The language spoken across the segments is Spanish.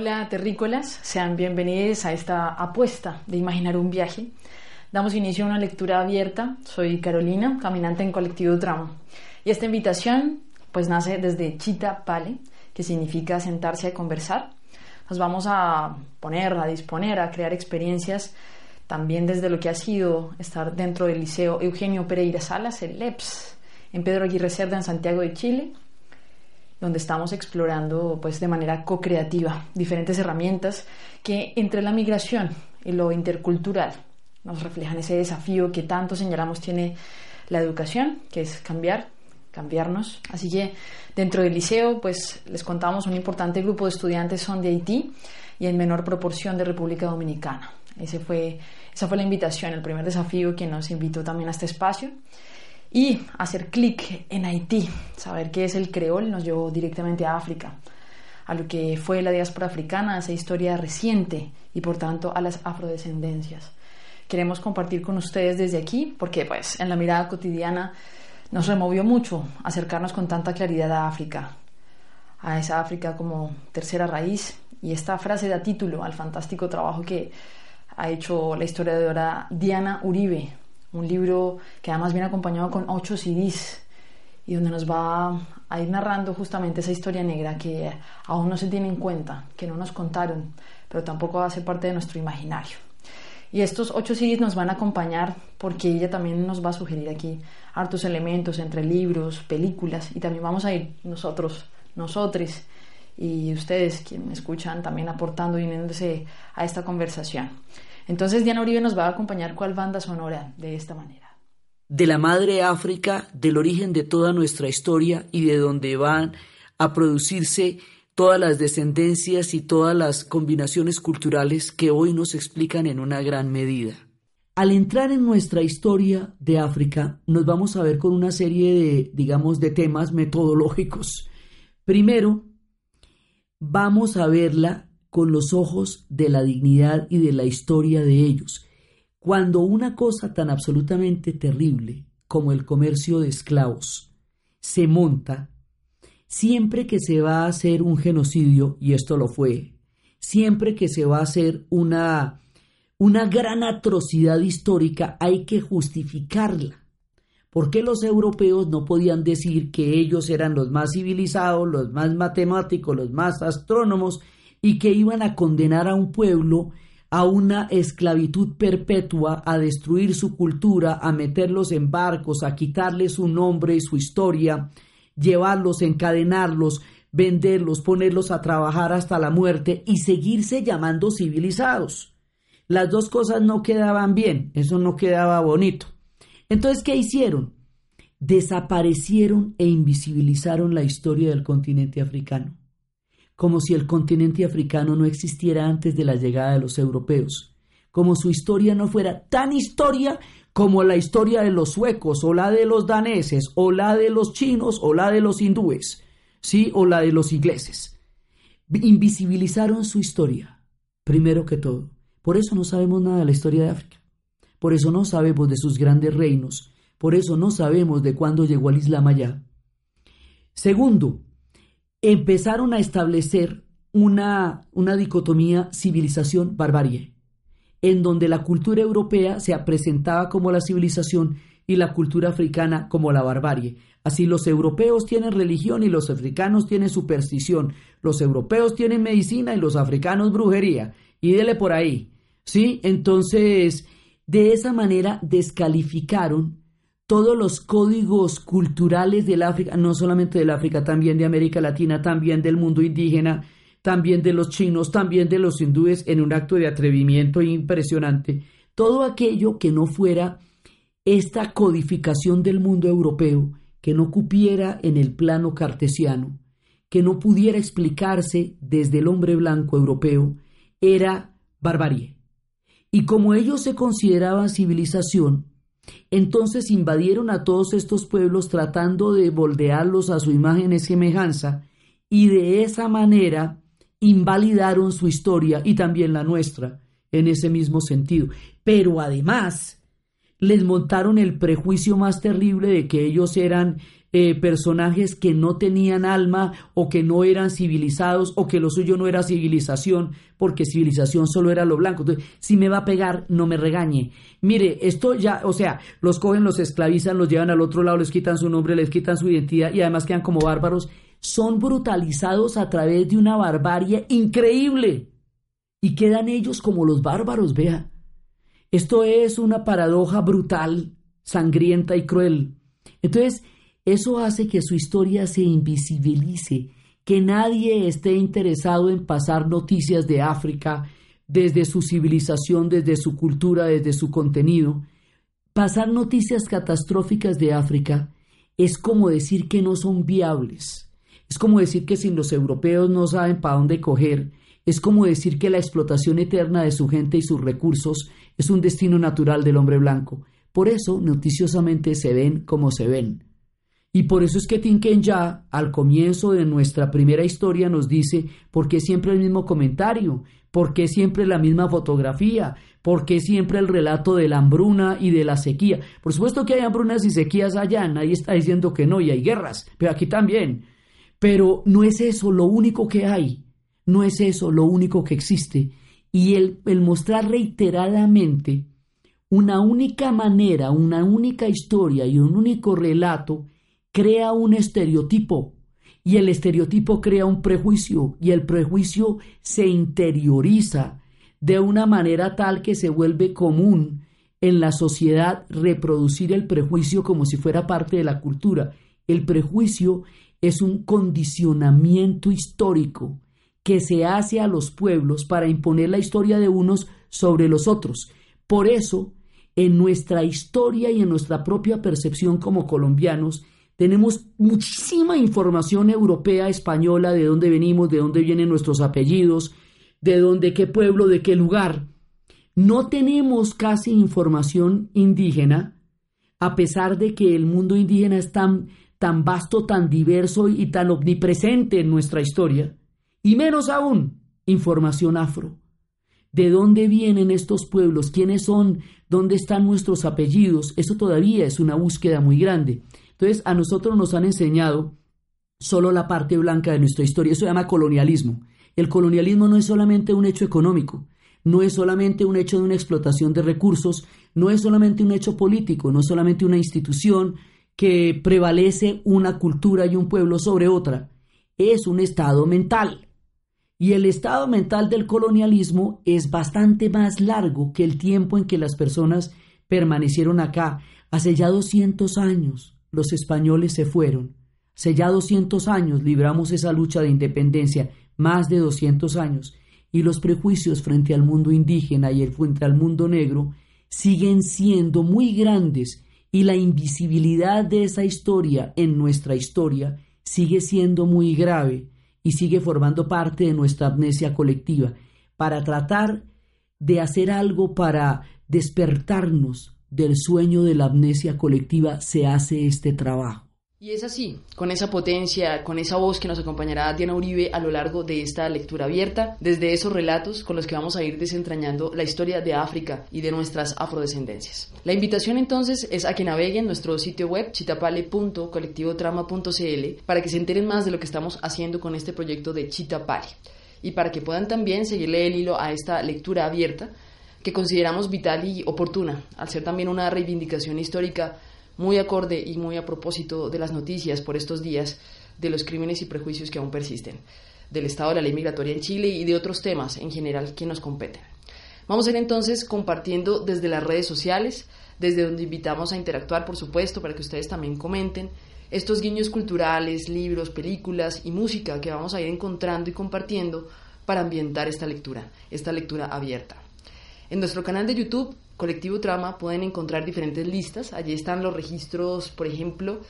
Hola terrícolas, sean bienvenidos a esta apuesta de imaginar un viaje. Damos inicio a una lectura abierta. Soy Carolina, caminante en colectivo Tramo. Y esta invitación pues nace desde Chita Pale, que significa sentarse a conversar. Nos vamos a poner, a disponer, a crear experiencias también desde lo que ha sido estar dentro del Liceo Eugenio Pereira Salas, el LEPS, en Pedro Aguirre Cerda, en Santiago de Chile, donde estamos explorando pues, de manera co-creativa diferentes herramientas que entre la migración y lo intercultural nos reflejan ese desafío que tanto señalamos tiene la educación, que es cambiar, cambiarnos. Así que dentro del liceo, pues les contamos un importante grupo de estudiantes son de Haití y en menor proporción de República Dominicana. Ese fue, esa fue la invitación, el primer desafío que nos invitó también a este espacio. Y hacer clic en Haití, saber qué es el creol, nos llevó directamente a África, a lo que fue la diáspora africana, a esa historia reciente y por tanto a las afrodescendencias. Queremos compartir con ustedes desde aquí, porque pues en la mirada cotidiana nos removió mucho acercarnos con tanta claridad a África, a esa África como tercera raíz. Y esta frase da título al fantástico trabajo que ha hecho la historiadora Diana Uribe, un libro que además viene acompañado con ocho CDs y donde nos va a ir narrando justamente esa historia negra que aún no se tiene en cuenta, que no nos contaron, pero tampoco hace parte de nuestro imaginario. Y estos ocho CDs nos van a acompañar porque ella también nos va a sugerir aquí hartos elementos entre libros, películas y también vamos a ir nosotros, nosotros y ustedes quienes me escuchan también aportando y uniéndose a esta conversación. Entonces Diana Uribe nos va a acompañar cuál banda sonora de esta manera. De la madre África, del origen de toda nuestra historia y de donde van a producirse todas las descendencias y todas las combinaciones culturales que hoy nos explican en una gran medida. Al entrar en nuestra historia de África, nos vamos a ver con una serie de, digamos, de temas metodológicos. Primero, vamos a verla con los ojos de la dignidad y de la historia de ellos. Cuando una cosa tan absolutamente terrible como el comercio de esclavos se monta, siempre que se va a hacer un genocidio, y esto lo fue, siempre que se va a hacer una, una gran atrocidad histórica, hay que justificarla. ¿Por qué los europeos no podían decir que ellos eran los más civilizados, los más matemáticos, los más astrónomos y que iban a condenar a un pueblo a una esclavitud perpetua, a destruir su cultura, a meterlos en barcos, a quitarles su nombre y su historia, llevarlos, encadenarlos, venderlos, ponerlos a trabajar hasta la muerte y seguirse llamando civilizados. Las dos cosas no quedaban bien, eso no quedaba bonito. Entonces, ¿qué hicieron? Desaparecieron e invisibilizaron la historia del continente africano como si el continente africano no existiera antes de la llegada de los europeos, como su historia no fuera tan historia como la historia de los suecos o la de los daneses o la de los chinos o la de los hindúes, sí, o la de los ingleses. Invisibilizaron su historia, primero que todo. Por eso no sabemos nada de la historia de África. Por eso no sabemos de sus grandes reinos. Por eso no sabemos de cuándo llegó al Islam allá. Segundo, empezaron a establecer una, una dicotomía civilización-barbarie, en donde la cultura europea se presentaba como la civilización y la cultura africana como la barbarie. Así los europeos tienen religión y los africanos tienen superstición, los europeos tienen medicina y los africanos brujería, y dele por ahí. ¿Sí? Entonces, de esa manera descalificaron todos los códigos culturales del África, no solamente del África, también de América Latina, también del mundo indígena, también de los chinos, también de los hindúes, en un acto de atrevimiento impresionante. Todo aquello que no fuera esta codificación del mundo europeo, que no cupiera en el plano cartesiano, que no pudiera explicarse desde el hombre blanco europeo, era barbarie. Y como ellos se consideraban civilización, entonces invadieron a todos estos pueblos tratando de moldearlos a su imagen y semejanza, y de esa manera invalidaron su historia y también la nuestra en ese mismo sentido. Pero además les montaron el prejuicio más terrible de que ellos eran eh, personajes que no tenían alma o que no eran civilizados o que lo suyo no era civilización, porque civilización solo era lo blanco. Entonces, si me va a pegar, no me regañe. Mire, esto ya, o sea, los cogen, los esclavizan, los llevan al otro lado, les quitan su nombre, les quitan su identidad y además quedan como bárbaros. Son brutalizados a través de una barbarie increíble y quedan ellos como los bárbaros, vea. Esto es una paradoja brutal, sangrienta y cruel. Entonces, eso hace que su historia se invisibilice, que nadie esté interesado en pasar noticias de África desde su civilización, desde su cultura, desde su contenido. Pasar noticias catastróficas de África es como decir que no son viables. Es como decir que si los europeos no saben para dónde coger, es como decir que la explotación eterna de su gente y sus recursos es un destino natural del hombre blanco. Por eso, noticiosamente, se ven como se ven. Y por eso es que Tinken ya, al comienzo de nuestra primera historia, nos dice por qué siempre el mismo comentario, por qué siempre la misma fotografía, por qué siempre el relato de la hambruna y de la sequía. Por supuesto que hay hambrunas y sequías allá, nadie está diciendo que no, y hay guerras, pero aquí también. Pero no es eso lo único que hay. No es eso lo único que existe. Y el, el mostrar reiteradamente una única manera, una única historia y un único relato crea un estereotipo y el estereotipo crea un prejuicio y el prejuicio se interioriza de una manera tal que se vuelve común en la sociedad reproducir el prejuicio como si fuera parte de la cultura. El prejuicio es un condicionamiento histórico que se hace a los pueblos para imponer la historia de unos sobre los otros. Por eso, en nuestra historia y en nuestra propia percepción como colombianos, tenemos muchísima información europea, española, de dónde venimos, de dónde vienen nuestros apellidos, de dónde, qué pueblo, de qué lugar. No tenemos casi información indígena, a pesar de que el mundo indígena es tan, tan vasto, tan diverso y tan omnipresente en nuestra historia y menos aún información afro. ¿De dónde vienen estos pueblos? ¿Quiénes son? ¿Dónde están nuestros apellidos? Eso todavía es una búsqueda muy grande. Entonces, a nosotros nos han enseñado solo la parte blanca de nuestra historia. Eso se llama colonialismo. El colonialismo no es solamente un hecho económico, no es solamente un hecho de una explotación de recursos, no es solamente un hecho político, no es solamente una institución que prevalece una cultura y un pueblo sobre otra. Es un estado mental. Y el estado mental del colonialismo es bastante más largo que el tiempo en que las personas permanecieron acá. Hace ya 200 años los españoles se fueron. Hace ya 200 años libramos esa lucha de independencia, más de 200 años, y los prejuicios frente al mundo indígena y el frente al mundo negro siguen siendo muy grandes y la invisibilidad de esa historia en nuestra historia sigue siendo muy grave y sigue formando parte de nuestra amnesia colectiva, para tratar de hacer algo para despertarnos del sueño de la amnesia colectiva, se hace este trabajo. Y es así, con esa potencia, con esa voz que nos acompañará Diana Uribe a lo largo de esta lectura abierta, desde esos relatos con los que vamos a ir desentrañando la historia de África y de nuestras afrodescendencias. La invitación entonces es a que naveguen nuestro sitio web chitapale.colectivotrama.cl para que se enteren más de lo que estamos haciendo con este proyecto de Chitapale y para que puedan también seguirle el hilo a esta lectura abierta que consideramos vital y oportuna, al ser también una reivindicación histórica muy acorde y muy a propósito de las noticias por estos días de los crímenes y prejuicios que aún persisten, del estado de la ley migratoria en Chile y de otros temas en general que nos competen. Vamos a ir entonces compartiendo desde las redes sociales, desde donde invitamos a interactuar, por supuesto, para que ustedes también comenten estos guiños culturales, libros, películas y música que vamos a ir encontrando y compartiendo para ambientar esta lectura, esta lectura abierta. En nuestro canal de YouTube Colectivo Trama pueden encontrar diferentes listas. Allí están los registros, por ejemplo,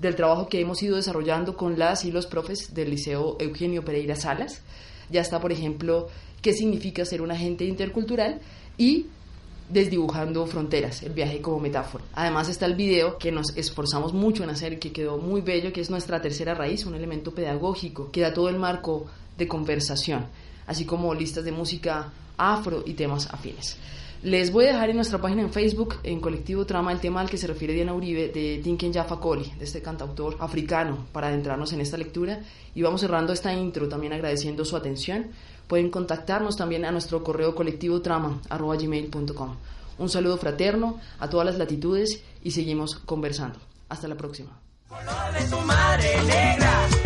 del trabajo que hemos ido desarrollando con las y los profes del Liceo Eugenio Pereira Salas. Ya está, por ejemplo, qué significa ser un agente intercultural y desdibujando fronteras, el viaje como metáfora. Además está el video que nos esforzamos mucho en hacer, que quedó muy bello, que es nuestra tercera raíz, un elemento pedagógico que da todo el marco de conversación. así como listas de música afro y temas afines. Les voy a dejar en nuestra página en Facebook, en Colectivo Trama, el tema al que se refiere Diana Uribe de Tinken Jaffa Koli, de este cantautor africano, para adentrarnos en esta lectura. Y vamos cerrando esta intro también agradeciendo su atención. Pueden contactarnos también a nuestro correo colectivo trama, gmail.com. Un saludo fraterno a todas las latitudes y seguimos conversando. Hasta la próxima. de tu madre negra.